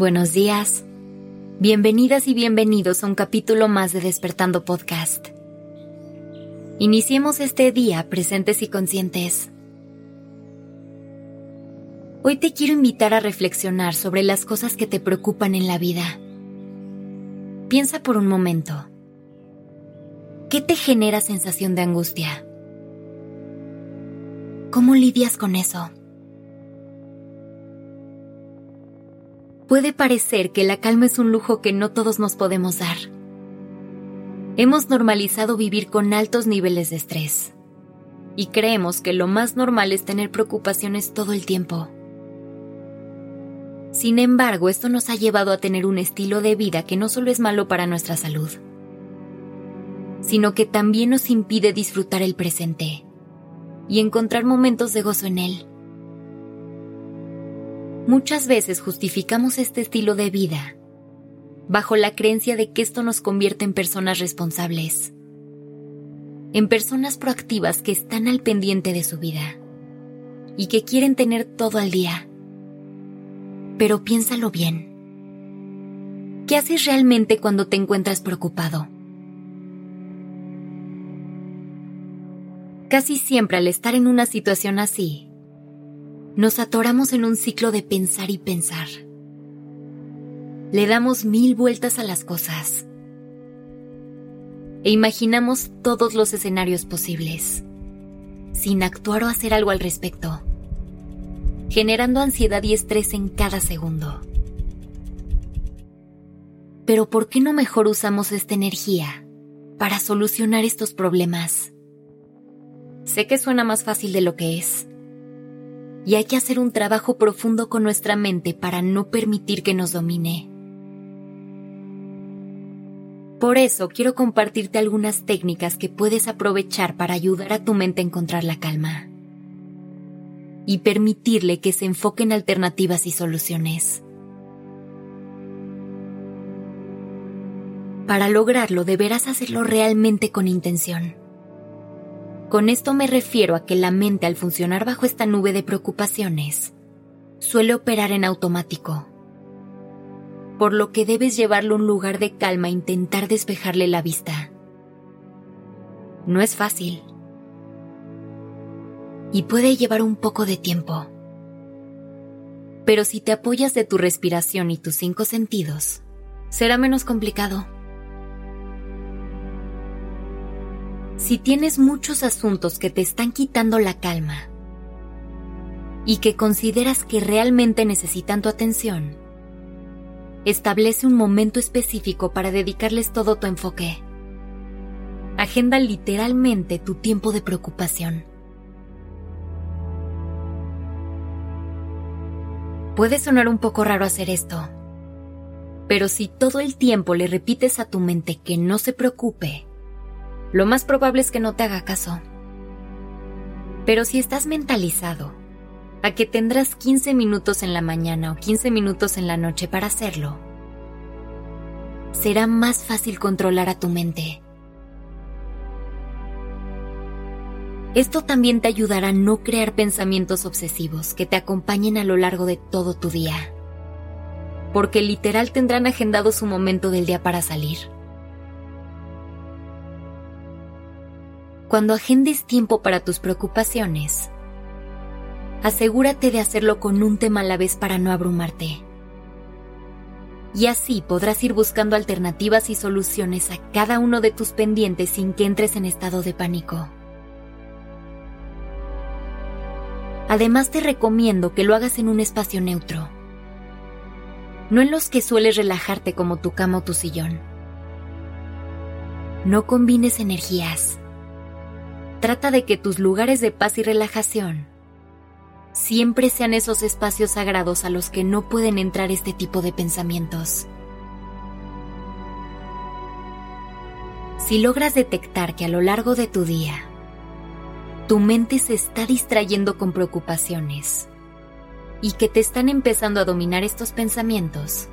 Buenos días. Bienvenidas y bienvenidos a un capítulo más de Despertando Podcast. Iniciemos este día presentes y conscientes. Hoy te quiero invitar a reflexionar sobre las cosas que te preocupan en la vida. Piensa por un momento. ¿Qué te genera sensación de angustia? ¿Cómo lidias con eso? Puede parecer que la calma es un lujo que no todos nos podemos dar. Hemos normalizado vivir con altos niveles de estrés y creemos que lo más normal es tener preocupaciones todo el tiempo. Sin embargo, esto nos ha llevado a tener un estilo de vida que no solo es malo para nuestra salud, sino que también nos impide disfrutar el presente y encontrar momentos de gozo en él. Muchas veces justificamos este estilo de vida bajo la creencia de que esto nos convierte en personas responsables, en personas proactivas que están al pendiente de su vida y que quieren tener todo al día. Pero piénsalo bien. ¿Qué haces realmente cuando te encuentras preocupado? Casi siempre al estar en una situación así, nos atoramos en un ciclo de pensar y pensar. Le damos mil vueltas a las cosas e imaginamos todos los escenarios posibles, sin actuar o hacer algo al respecto, generando ansiedad y estrés en cada segundo. Pero ¿por qué no mejor usamos esta energía para solucionar estos problemas? Sé que suena más fácil de lo que es y hay que hacer un trabajo profundo con nuestra mente para no permitir que nos domine. Por eso quiero compartirte algunas técnicas que puedes aprovechar para ayudar a tu mente a encontrar la calma y permitirle que se enfoque en alternativas y soluciones. Para lograrlo deberás hacerlo realmente con intención con esto me refiero a que la mente al funcionar bajo esta nube de preocupaciones suele operar en automático, por lo que debes llevarlo a un lugar de calma e intentar despejarle la vista. No es fácil y puede llevar un poco de tiempo, pero si te apoyas de tu respiración y tus cinco sentidos, será menos complicado. Si tienes muchos asuntos que te están quitando la calma y que consideras que realmente necesitan tu atención, establece un momento específico para dedicarles todo tu enfoque. Agenda literalmente tu tiempo de preocupación. Puede sonar un poco raro hacer esto, pero si todo el tiempo le repites a tu mente que no se preocupe, lo más probable es que no te haga caso. Pero si estás mentalizado a que tendrás 15 minutos en la mañana o 15 minutos en la noche para hacerlo, será más fácil controlar a tu mente. Esto también te ayudará a no crear pensamientos obsesivos que te acompañen a lo largo de todo tu día, porque literal tendrán agendado su momento del día para salir. Cuando agendes tiempo para tus preocupaciones, asegúrate de hacerlo con un tema a la vez para no abrumarte. Y así podrás ir buscando alternativas y soluciones a cada uno de tus pendientes sin que entres en estado de pánico. Además te recomiendo que lo hagas en un espacio neutro, no en los que sueles relajarte como tu cama o tu sillón. No combines energías Trata de que tus lugares de paz y relajación siempre sean esos espacios sagrados a los que no pueden entrar este tipo de pensamientos. Si logras detectar que a lo largo de tu día tu mente se está distrayendo con preocupaciones y que te están empezando a dominar estos pensamientos,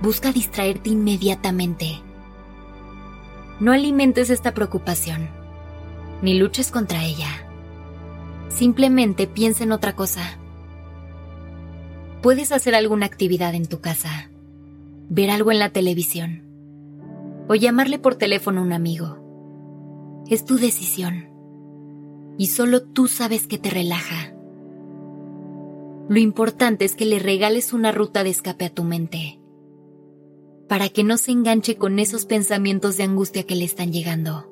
busca distraerte inmediatamente. No alimentes esta preocupación ni luches contra ella. Simplemente piensa en otra cosa. Puedes hacer alguna actividad en tu casa, ver algo en la televisión o llamarle por teléfono a un amigo. Es tu decisión y solo tú sabes que te relaja. Lo importante es que le regales una ruta de escape a tu mente para que no se enganche con esos pensamientos de angustia que le están llegando.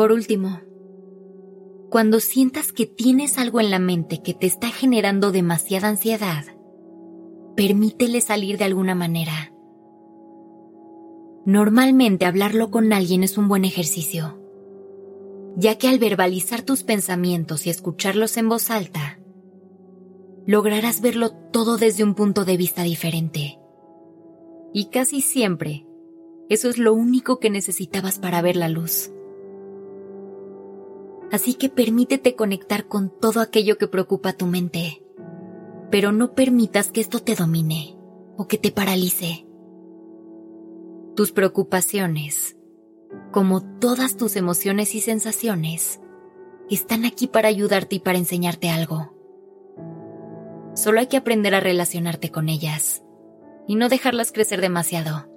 Por último, cuando sientas que tienes algo en la mente que te está generando demasiada ansiedad, permítele salir de alguna manera. Normalmente hablarlo con alguien es un buen ejercicio, ya que al verbalizar tus pensamientos y escucharlos en voz alta, lograrás verlo todo desde un punto de vista diferente. Y casi siempre, eso es lo único que necesitabas para ver la luz. Así que permítete conectar con todo aquello que preocupa tu mente, pero no permitas que esto te domine o que te paralice. Tus preocupaciones, como todas tus emociones y sensaciones, están aquí para ayudarte y para enseñarte algo. Solo hay que aprender a relacionarte con ellas y no dejarlas crecer demasiado.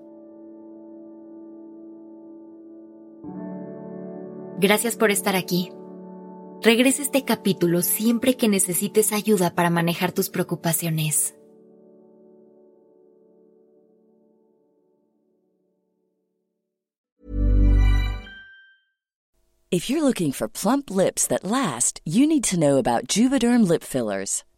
Gracias por estar aquí. Regresa este capítulo siempre que necesites ayuda para manejar tus preocupaciones. If you're looking for plump lips that last, you need to know about Juvederm lip fillers.